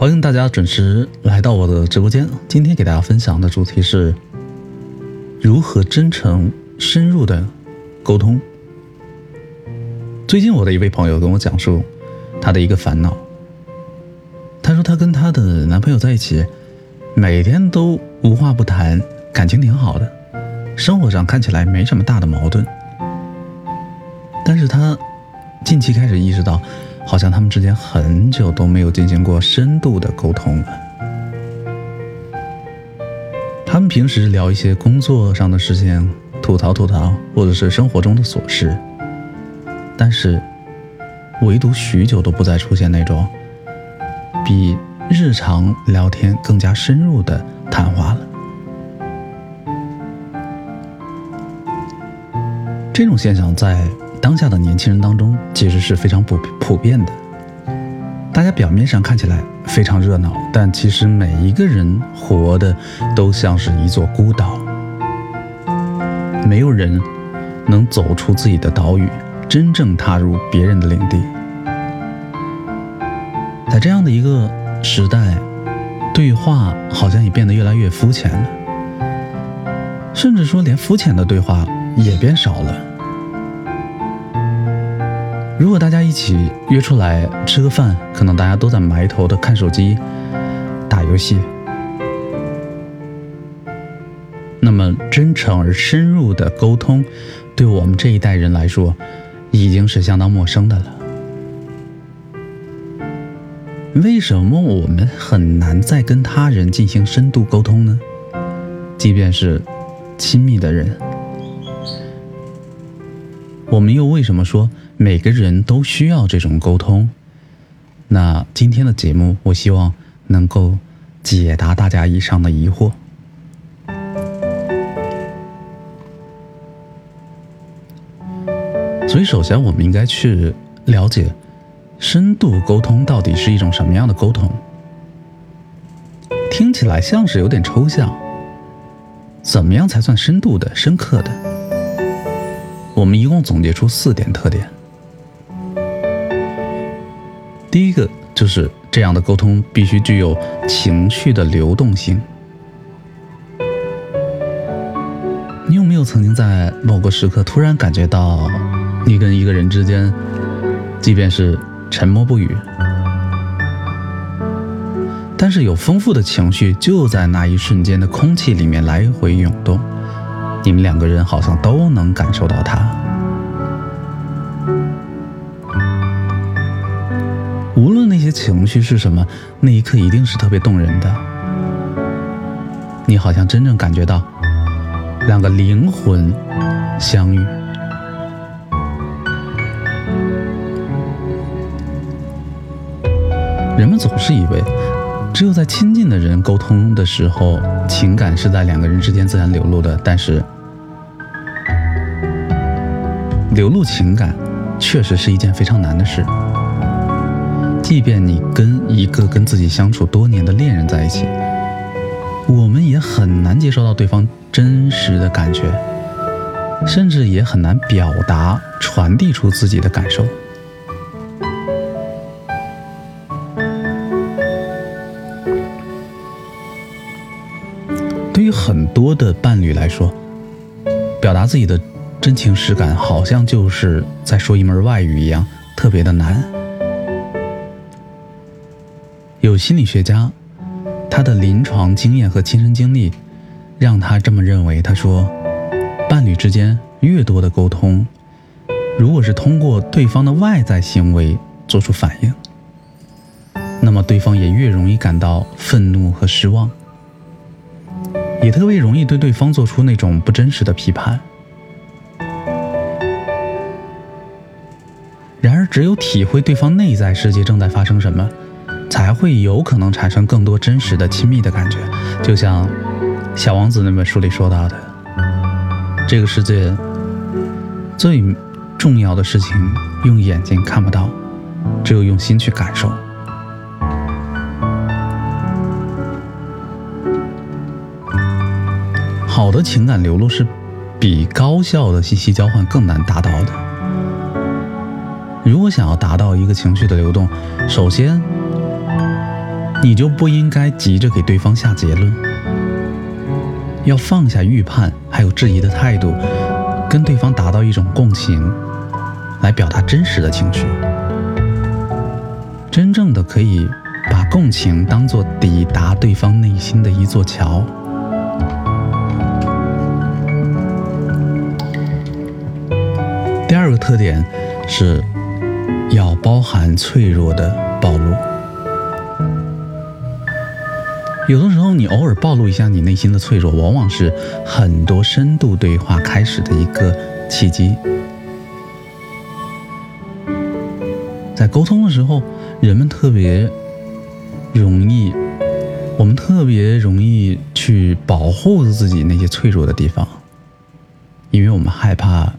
欢迎大家准时来到我的直播间。今天给大家分享的主题是如何真诚深入的沟通。最近我的一位朋友跟我讲述他的一个烦恼，他说他跟他的男朋友在一起，每天都无话不谈，感情挺好的，生活上看起来没什么大的矛盾，但是他近期开始意识到。好像他们之间很久都没有进行过深度的沟通了。他们平时聊一些工作上的事情，吐槽吐槽，或者是生活中的琐事，但是唯独许久都不再出现那种比日常聊天更加深入的谈话了。这种现象在。当下的年轻人当中，其实是非常普普遍的。大家表面上看起来非常热闹，但其实每一个人活的都像是一座孤岛，没有人能走出自己的岛屿，真正踏入别人的领地。在这样的一个时代，对话好像也变得越来越肤浅了，甚至说连肤浅的对话也变少了。如果大家一起约出来吃个饭，可能大家都在埋头的看手机、打游戏。那么真诚而深入的沟通，对我们这一代人来说，已经是相当陌生的了。为什么我们很难再跟他人进行深度沟通呢？即便是亲密的人，我们又为什么说？每个人都需要这种沟通。那今天的节目，我希望能够解答大家以上的疑惑。所以，首先我们应该去了解深度沟通到底是一种什么样的沟通。听起来像是有点抽象。怎么样才算深度的、深刻的？我们一共总结出四点特点。第一个就是这样的沟通必须具有情绪的流动性。你有没有曾经在某个时刻突然感觉到，你跟一个人之间，即便是沉默不语，但是有丰富的情绪就在那一瞬间的空气里面来回涌动，你们两个人好像都能感受到它。情绪是什么，那一刻一定是特别动人的。你好像真正感觉到两个灵魂相遇。人们总是以为，只有在亲近的人沟通的时候，情感是在两个人之间自然流露的。但是，流露情感确实是一件非常难的事。即便你跟一个跟自己相处多年的恋人在一起，我们也很难接受到对方真实的感觉，甚至也很难表达、传递出自己的感受。对于很多的伴侣来说，表达自己的真情实感，好像就是在说一门外语一样，特别的难。有心理学家，他的临床经验和亲身经历，让他这么认为。他说，伴侣之间越多的沟通，如果是通过对方的外在行为做出反应，那么对方也越容易感到愤怒和失望，也特别容易对对方做出那种不真实的批判。然而，只有体会对方内在世界正在发生什么。才会有可能产生更多真实的亲密的感觉，就像《小王子》那本书里说到的，这个世界最重要的事情用眼睛看不到，只有用心去感受。好的情感流露是比高效的信息交换更难达到的。如果想要达到一个情绪的流动，首先。你就不应该急着给对方下结论，要放下预判还有质疑的态度，跟对方达到一种共情，来表达真实的情绪。真正的可以把共情当做抵达对方内心的一座桥。第二个特点是要包含脆弱的暴露。有的时候，你偶尔暴露一下你内心的脆弱，往往是很多深度对话开始的一个契机。在沟通的时候，人们特别容易，我们特别容易去保护自己那些脆弱的地方，因为我们害怕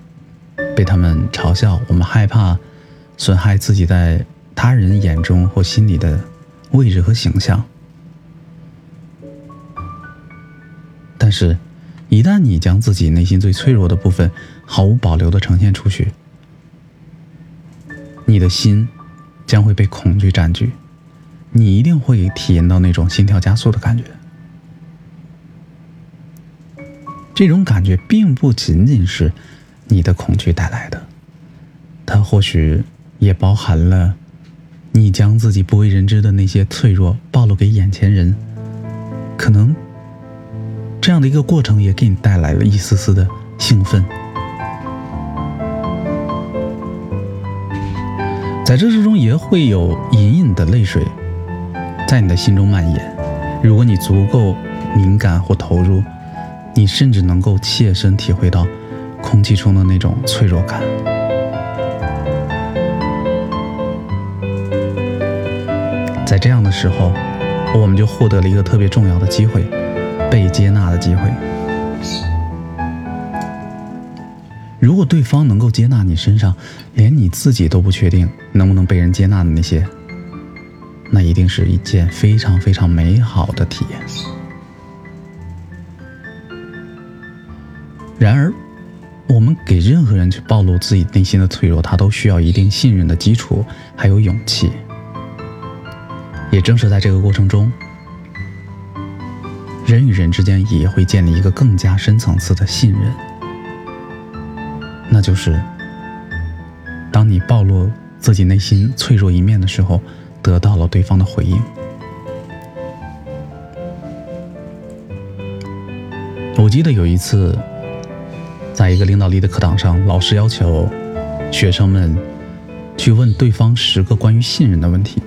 被他们嘲笑，我们害怕损害自己在他人眼中或心里的位置和形象。但是，一旦你将自己内心最脆弱的部分毫无保留的呈现出去，你的心将会被恐惧占据，你一定会体验到那种心跳加速的感觉。这种感觉并不仅仅是你的恐惧带来的，它或许也包含了你将自己不为人知的那些脆弱暴露给眼前人，可能。这样的一个过程也给你带来了一丝丝的兴奋，在这之中也会有隐隐的泪水在你的心中蔓延。如果你足够敏感或投入，你甚至能够切身体会到空气中的那种脆弱感。在这样的时候，我们就获得了一个特别重要的机会。被接纳的机会。如果对方能够接纳你身上连你自己都不确定能不能被人接纳的那些，那一定是一件非常非常美好的体验。然而，我们给任何人去暴露自己内心的脆弱，他都需要一定信任的基础，还有勇气。也正是在这个过程中。人与人之间也会建立一个更加深层次的信任，那就是当你暴露自己内心脆弱一面的时候，得到了对方的回应。我记得有一次，在一个领导力的课堂上，老师要求学生们去问对方十个关于信任的问题，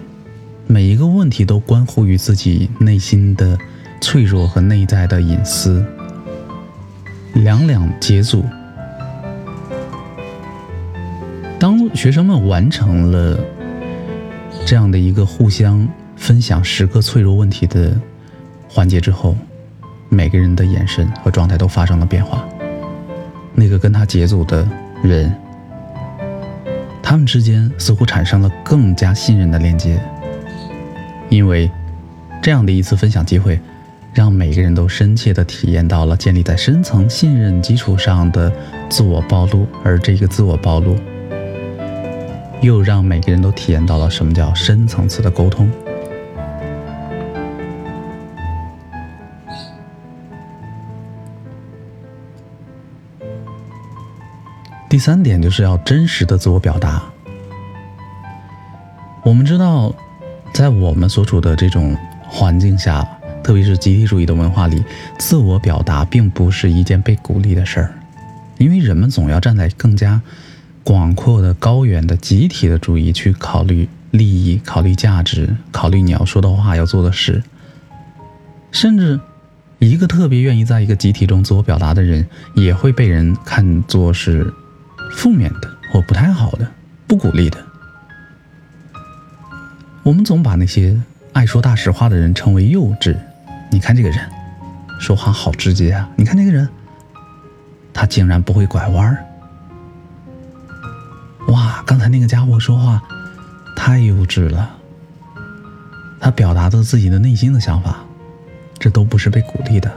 每一个问题都关乎于自己内心的。脆弱和内在的隐私，两两结组。当学生们完成了这样的一个互相分享十个脆弱问题的环节之后，每个人的眼神和状态都发生了变化。那个跟他结组的人，他们之间似乎产生了更加信任的链接，因为这样的一次分享机会。让每个人都深切地体验到了建立在深层信任基础上的自我暴露，而这个自我暴露，又让每个人都体验到了什么叫深层次的沟通。第三点就是要真实的自我表达。我们知道，在我们所处的这种环境下。特别是集体主义的文化里，自我表达并不是一件被鼓励的事儿，因为人们总要站在更加广阔的、高远的集体的主义去考虑利益、考虑价值、考虑你要说的话、要做的事。甚至，一个特别愿意在一个集体中自我表达的人，也会被人看作是负面的或不太好的、不鼓励的。我们总把那些爱说大实话的人称为幼稚。你看这个人，说话好直接啊！你看这个人，他竟然不会拐弯儿。哇，刚才那个家伙说话太幼稚了，他表达的自己的内心的想法，这都不是被鼓励的。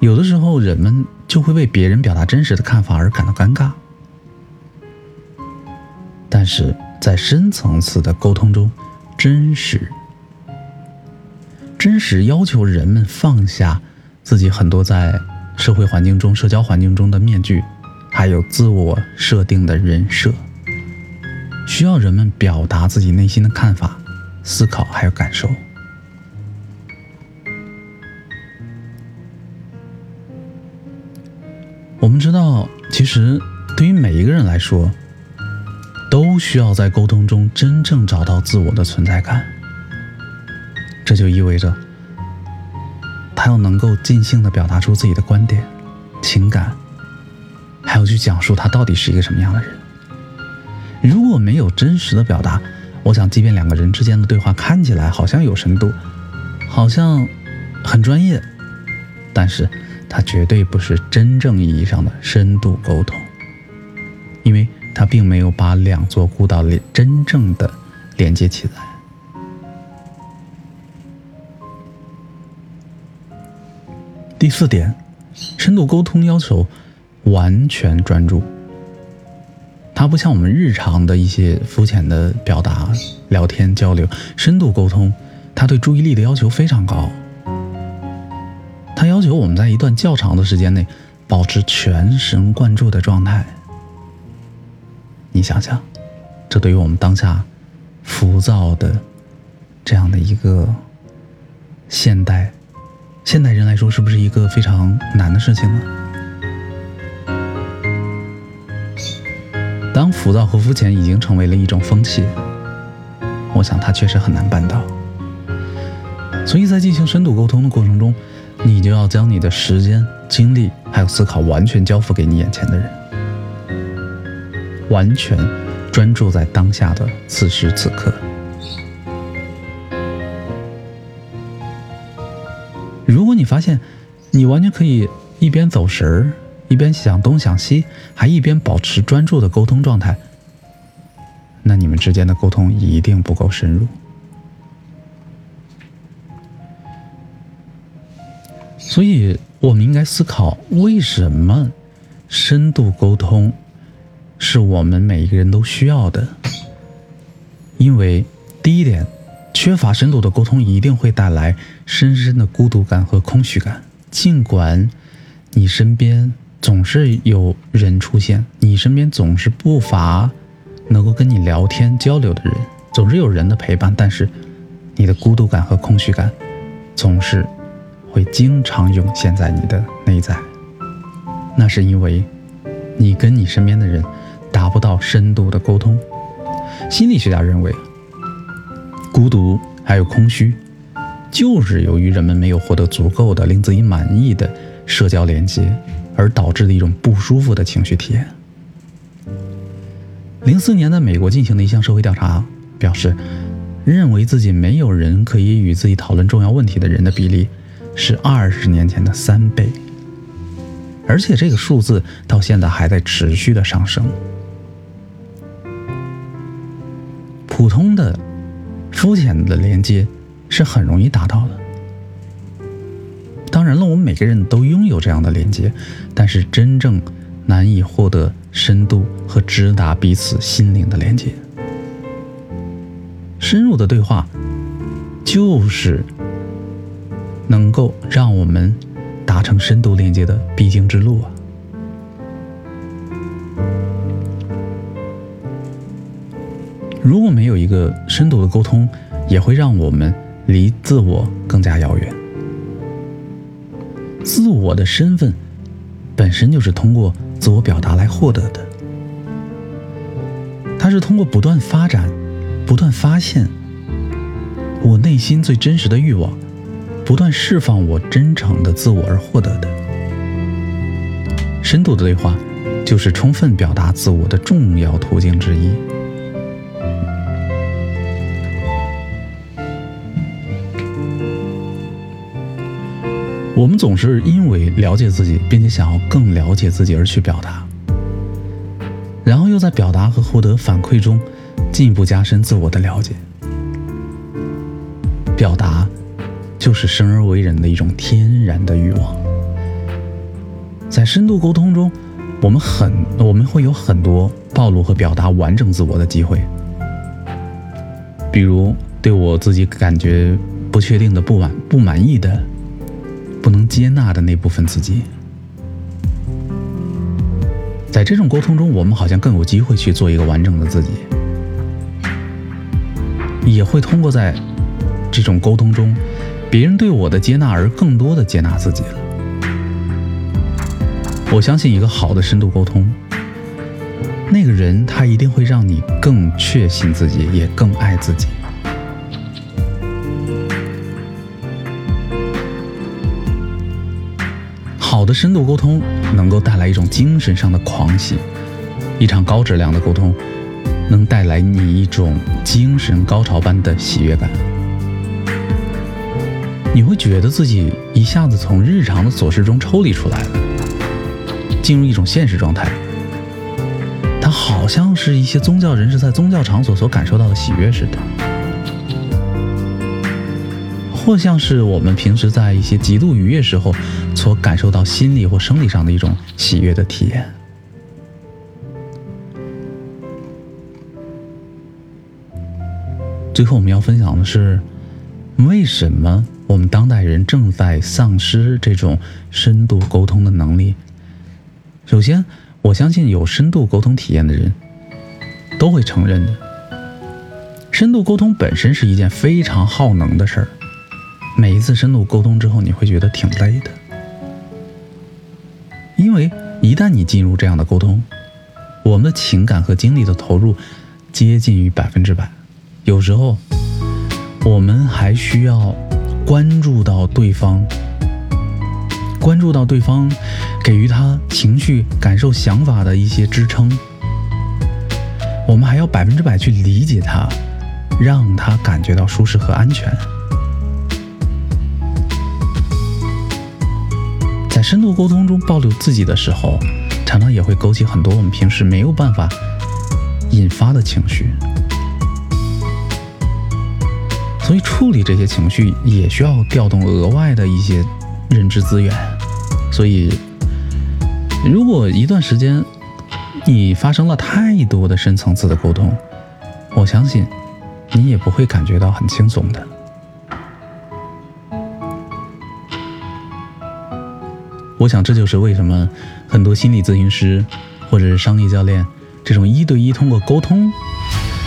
有的时候，人们就会为别人表达真实的看法而感到尴尬。但是在深层次的沟通中，真实，真实要求人们放下自己很多在社会环境中、社交环境中的面具，还有自我设定的人设，需要人们表达自己内心的看法、思考还有感受。我们知道，其实对于每一个人来说，都需要在沟通中真正找到自我的存在感。这就意味着，他要能够尽兴的表达出自己的观点、情感，还要去讲述他到底是一个什么样的人。如果没有真实的表达，我想，即便两个人之间的对话看起来好像有深度，好像很专业，但是它绝对不是真正意义上的深度沟通，因为。他并没有把两座孤岛连真正的连接起来。第四点，深度沟通要求完全专注。它不像我们日常的一些肤浅的表达、聊天交流，深度沟通，它对注意力的要求非常高。它要求我们在一段较长的时间内保持全神贯注的状态。你想想，这对于我们当下浮躁的这样的一个现代现代人来说，是不是一个非常难的事情呢？当浮躁和肤浅已经成为了一种风气，我想它确实很难办到。所以在进行深度沟通的过程中，你就要将你的时间、精力还有思考完全交付给你眼前的人。完全专注在当下的此时此刻。如果你发现你完全可以一边走神儿，一边想东想西，还一边保持专注的沟通状态，那你们之间的沟通一定不够深入。所以，我们应该思考为什么深度沟通。是我们每一个人都需要的，因为第一点，缺乏深度的沟通一定会带来深深的孤独感和空虚感。尽管你身边总是有人出现，你身边总是不乏能够跟你聊天交流的人，总是有人的陪伴，但是你的孤独感和空虚感总是会经常涌现在你的内在。那是因为你跟你身边的人。不到深度的沟通。心理学家认为，孤独还有空虚，就是由于人们没有获得足够的令自己满意的社交连接，而导致的一种不舒服的情绪体验。零四年在美国进行的一项社会调查表示，认为自己没有人可以与自己讨论重要问题的人的比例是二十年前的三倍，而且这个数字到现在还在持续的上升。普通的、肤浅的连接是很容易达到的。当然了，我们每个人都拥有这样的连接，但是真正难以获得深度和直达彼此心灵的连接。深入的对话，就是能够让我们达成深度连接的必经之路啊。如果没有一个深度的沟通，也会让我们离自我更加遥远。自我的身份本身就是通过自我表达来获得的，它是通过不断发展、不断发现我内心最真实的欲望，不断释放我真诚的自我而获得的。深度的对话就是充分表达自我的重要途径之一。我们总是因为了解自己，并且想要更了解自己而去表达，然后又在表达和获得反馈中进一步加深自我的了解。表达就是生而为人的一种天然的欲望。在深度沟通中，我们很我们会有很多暴露和表达完整自我的机会。比如，对我自己感觉不确定的、不满、不满意的、不能接纳的那部分自己。在这种沟通中，我们好像更有机会去做一个完整的自己，也会通过在这种沟通中，别人对我的接纳而更多的接纳自己了。我相信一个好的深度沟通，那个人他一定会让你更确信自己，也更爱自己。的深度沟通能够带来一种精神上的狂喜，一场高质量的沟通能带来你一种精神高潮般的喜悦感。你会觉得自己一下子从日常的琐事中抽离出来了，进入一种现实状态。它好像是一些宗教人士在宗教场所所感受到的喜悦似的。或像是我们平时在一些极度愉悦时候所感受到心理或生理上的一种喜悦的体验。最后我们要分享的是，为什么我们当代人正在丧失这种深度沟通的能力？首先，我相信有深度沟通体验的人都会承认的，深度沟通本身是一件非常耗能的事儿。每一次深度沟通之后，你会觉得挺累的，因为一旦你进入这样的沟通，我们的情感和精力的投入接近于百分之百，有时候我们还需要关注到对方，关注到对方，给予他情绪、感受、想法的一些支撑，我们还要百分之百去理解他，让他感觉到舒适和安全。深度沟通中暴露自己的时候，常常也会勾起很多我们平时没有办法引发的情绪，所以处理这些情绪也需要调动额外的一些认知资源。所以，如果一段时间你发生了太多的深层次的沟通，我相信你也不会感觉到很轻松的。我想这就是为什么很多心理咨询师或者是商业教练，这种一对一通过沟通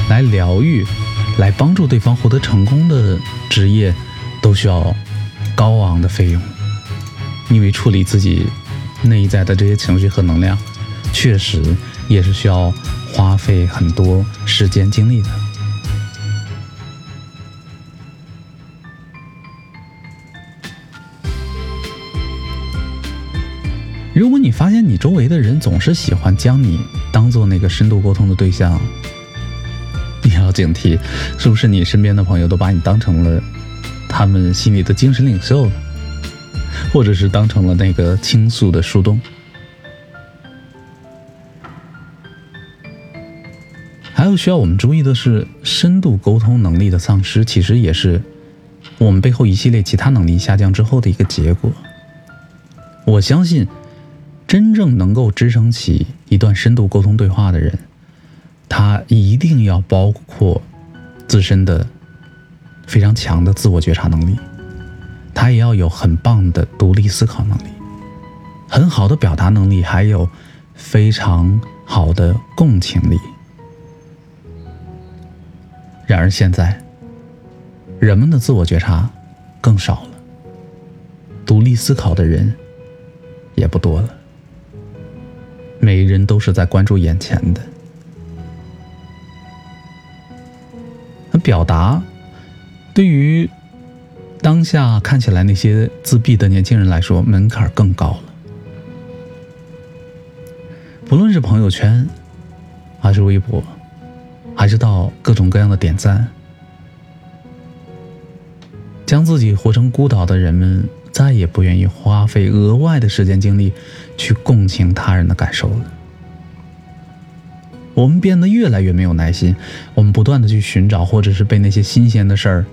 来疗愈、来帮助对方获得成功的职业，都需要高昂的费用，因为处理自己内在的这些情绪和能量，确实也是需要花费很多时间精力的。如果你发现你周围的人总是喜欢将你当做那个深度沟通的对象，你要警惕，是不是你身边的朋友都把你当成了他们心里的精神领袖，或者是当成了那个倾诉的树洞？还有需要我们注意的是，深度沟通能力的丧失，其实也是我们背后一系列其他能力下降之后的一个结果。我相信。真正能够支撑起一段深度沟通对话的人，他一定要包括自身的非常强的自我觉察能力，他也要有很棒的独立思考能力，很好的表达能力，还有非常好的共情力。然而现在，人们的自我觉察更少了，独立思考的人也不多了。每人都是在关注眼前的，那表达对于当下看起来那些自闭的年轻人来说，门槛更高了。不论是朋友圈，还是微博，还是到各种各样的点赞，将自己活成孤岛的人们。再也不愿意花费额外的时间精力去共情他人的感受了。我们变得越来越没有耐心，我们不断的去寻找，或者是被那些新鲜的事儿、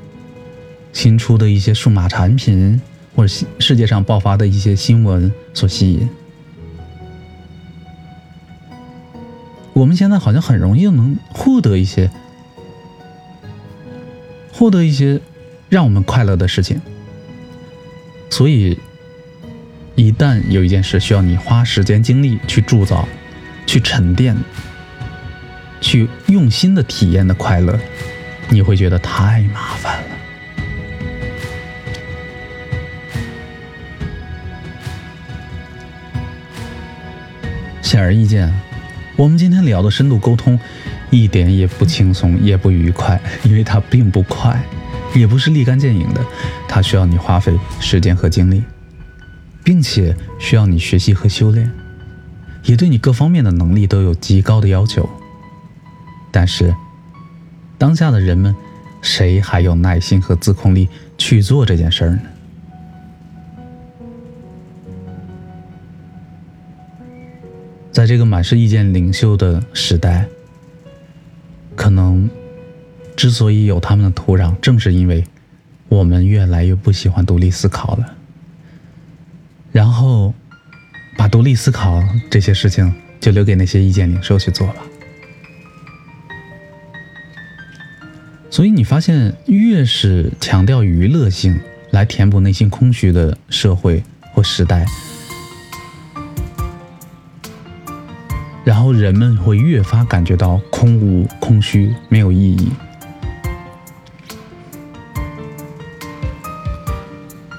新出的一些数码产品，或者世界上爆发的一些新闻所吸引。我们现在好像很容易能获得一些，获得一些让我们快乐的事情。所以，一旦有一件事需要你花时间精力去铸造、去沉淀、去用心的体验的快乐，你会觉得太麻烦了。显而易见，我们今天聊的深度沟通，一点也不轻松，也不愉快，因为它并不快，也不是立竿见影的，它需要你花费时间和精力，并且需要你学习和修炼，也对你各方面的能力都有极高的要求。但是，当下的人们，谁还有耐心和自控力去做这件事儿呢？在这个满是意见领袖的时代，之所以有他们的土壤，正是因为我们越来越不喜欢独立思考了。然后，把独立思考这些事情就留给那些意见领袖去做吧。所以你发现，越是强调娱乐性来填补内心空虚的社会或时代。然后人们会越发感觉到空无、空虚、没有意义。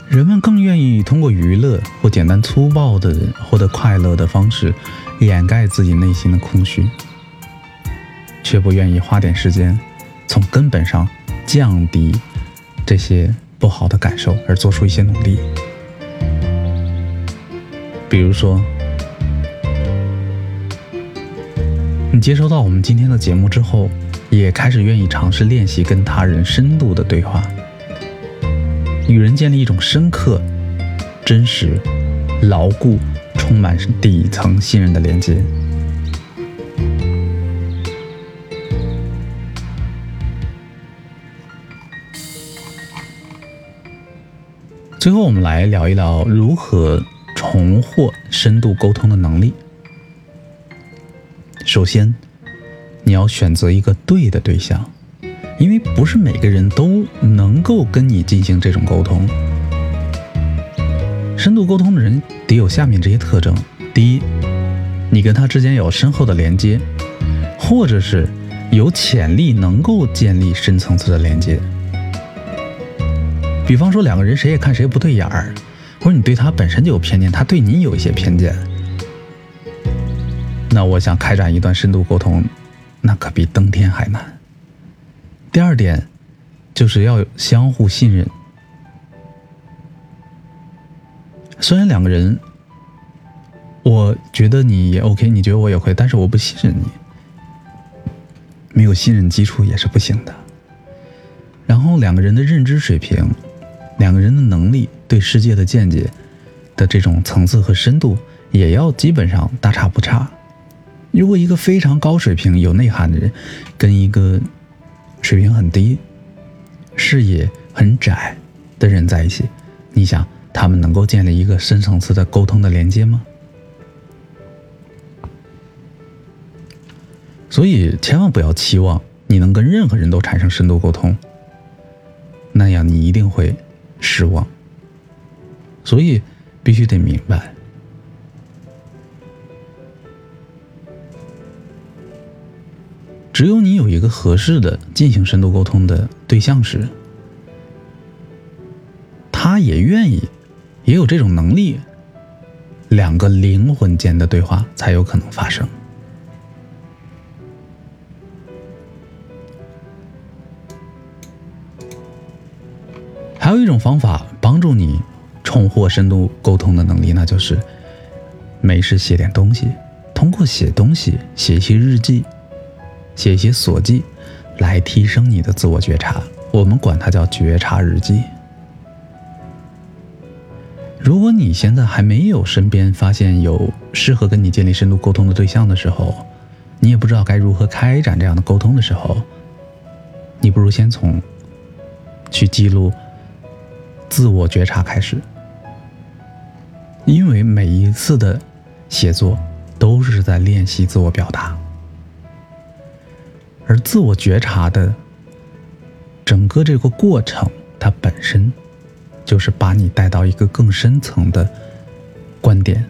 人们更愿意通过娱乐或简单粗暴的获得快乐的方式，掩盖自己内心的空虚，却不愿意花点时间，从根本上降低这些不好的感受，而做出一些努力。比如说。你接收到我们今天的节目之后，也开始愿意尝试练习跟他人深度的对话，与人建立一种深刻、真实、牢固、充满底层信任的连接。最后，我们来聊一聊如何重获深度沟通的能力。首先，你要选择一个对的对象，因为不是每个人都能够跟你进行这种沟通。深度沟通的人得有下面这些特征：第一，你跟他之间有深厚的连接，或者是有潜力能够建立深层次的连接。比方说，两个人谁也看谁不对眼儿，或者你对他本身就有偏见，他对你有一些偏见。那我想开展一段深度沟通，那可比登天还难。第二点，就是要相互信任。虽然两个人，我觉得你也 OK，你觉得我也会，但是我不信任你，没有信任基础也是不行的。然后两个人的认知水平，两个人的能力，对世界的见解的这种层次和深度，也要基本上大差不差。如果一个非常高水平、有内涵的人，跟一个水平很低、视野很窄的人在一起，你想他们能够建立一个深层次的沟通的连接吗？所以千万不要期望你能跟任何人都产生深度沟通，那样你一定会失望。所以必须得明白。只有你有一个合适的进行深度沟通的对象时，他也愿意，也有这种能力，两个灵魂间的对话才有可能发生。还有一种方法帮助你重获深度沟通的能力，那就是没事写点东西，通过写东西写一些日记。写一些所记，来提升你的自我觉察。我们管它叫觉察日记。如果你现在还没有身边发现有适合跟你建立深度沟通的对象的时候，你也不知道该如何开展这样的沟通的时候，你不如先从去记录自我觉察开始，因为每一次的写作都是在练习自我表达。而自我觉察的整个这个过程，它本身就是把你带到一个更深层的观点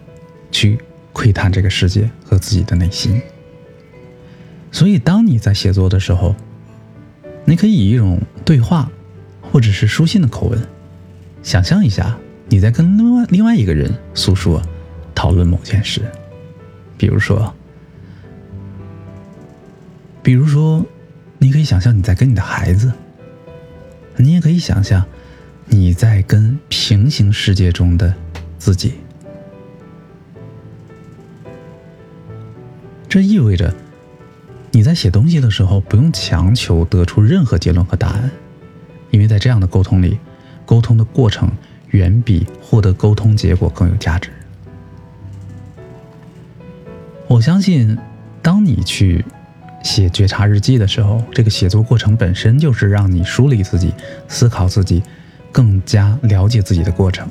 去窥探这个世界和自己的内心。所以，当你在写作的时候，你可以以一种对话或者是书信的口吻，想象一下你在跟另外另外一个人诉说、讨论某件事，比如说。比如说，你可以想象你在跟你的孩子，你也可以想象你在跟平行世界中的自己。这意味着你在写东西的时候不用强求得出任何结论和答案，因为在这样的沟通里，沟通的过程远比获得沟通结果更有价值。我相信，当你去。写觉察日记的时候，这个写作过程本身就是让你梳理自己、思考自己、更加了解自己的过程。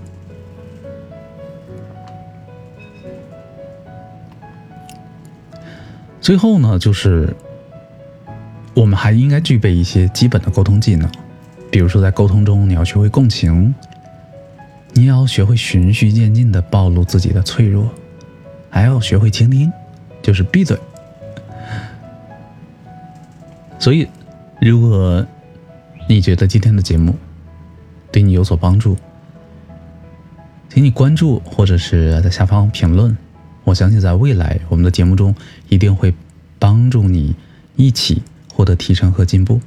最后呢，就是我们还应该具备一些基本的沟通技能，比如说在沟通中，你要学会共情，你也要学会循序渐进的暴露自己的脆弱，还要学会倾听，就是闭嘴。所以，如果你觉得今天的节目对你有所帮助，请你关注或者是在下方评论。我相信在未来我们的节目中一定会帮助你一起获得提升和进步。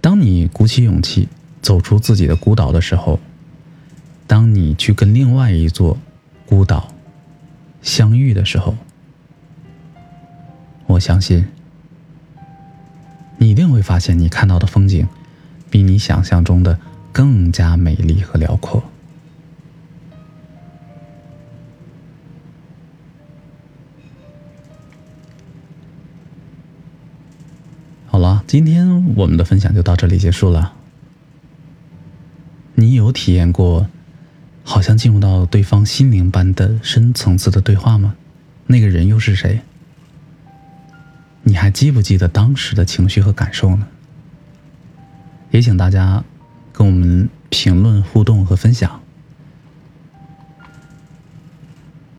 当你鼓起勇气走出自己的孤岛的时候，当你去跟另外一座孤岛相遇的时候。我相信，你一定会发现，你看到的风景，比你想象中的更加美丽和辽阔。好了，今天我们的分享就到这里结束了。你有体验过，好像进入到对方心灵般的深层次的对话吗？那个人又是谁？你还记不记得当时的情绪和感受呢？也请大家跟我们评论互动和分享。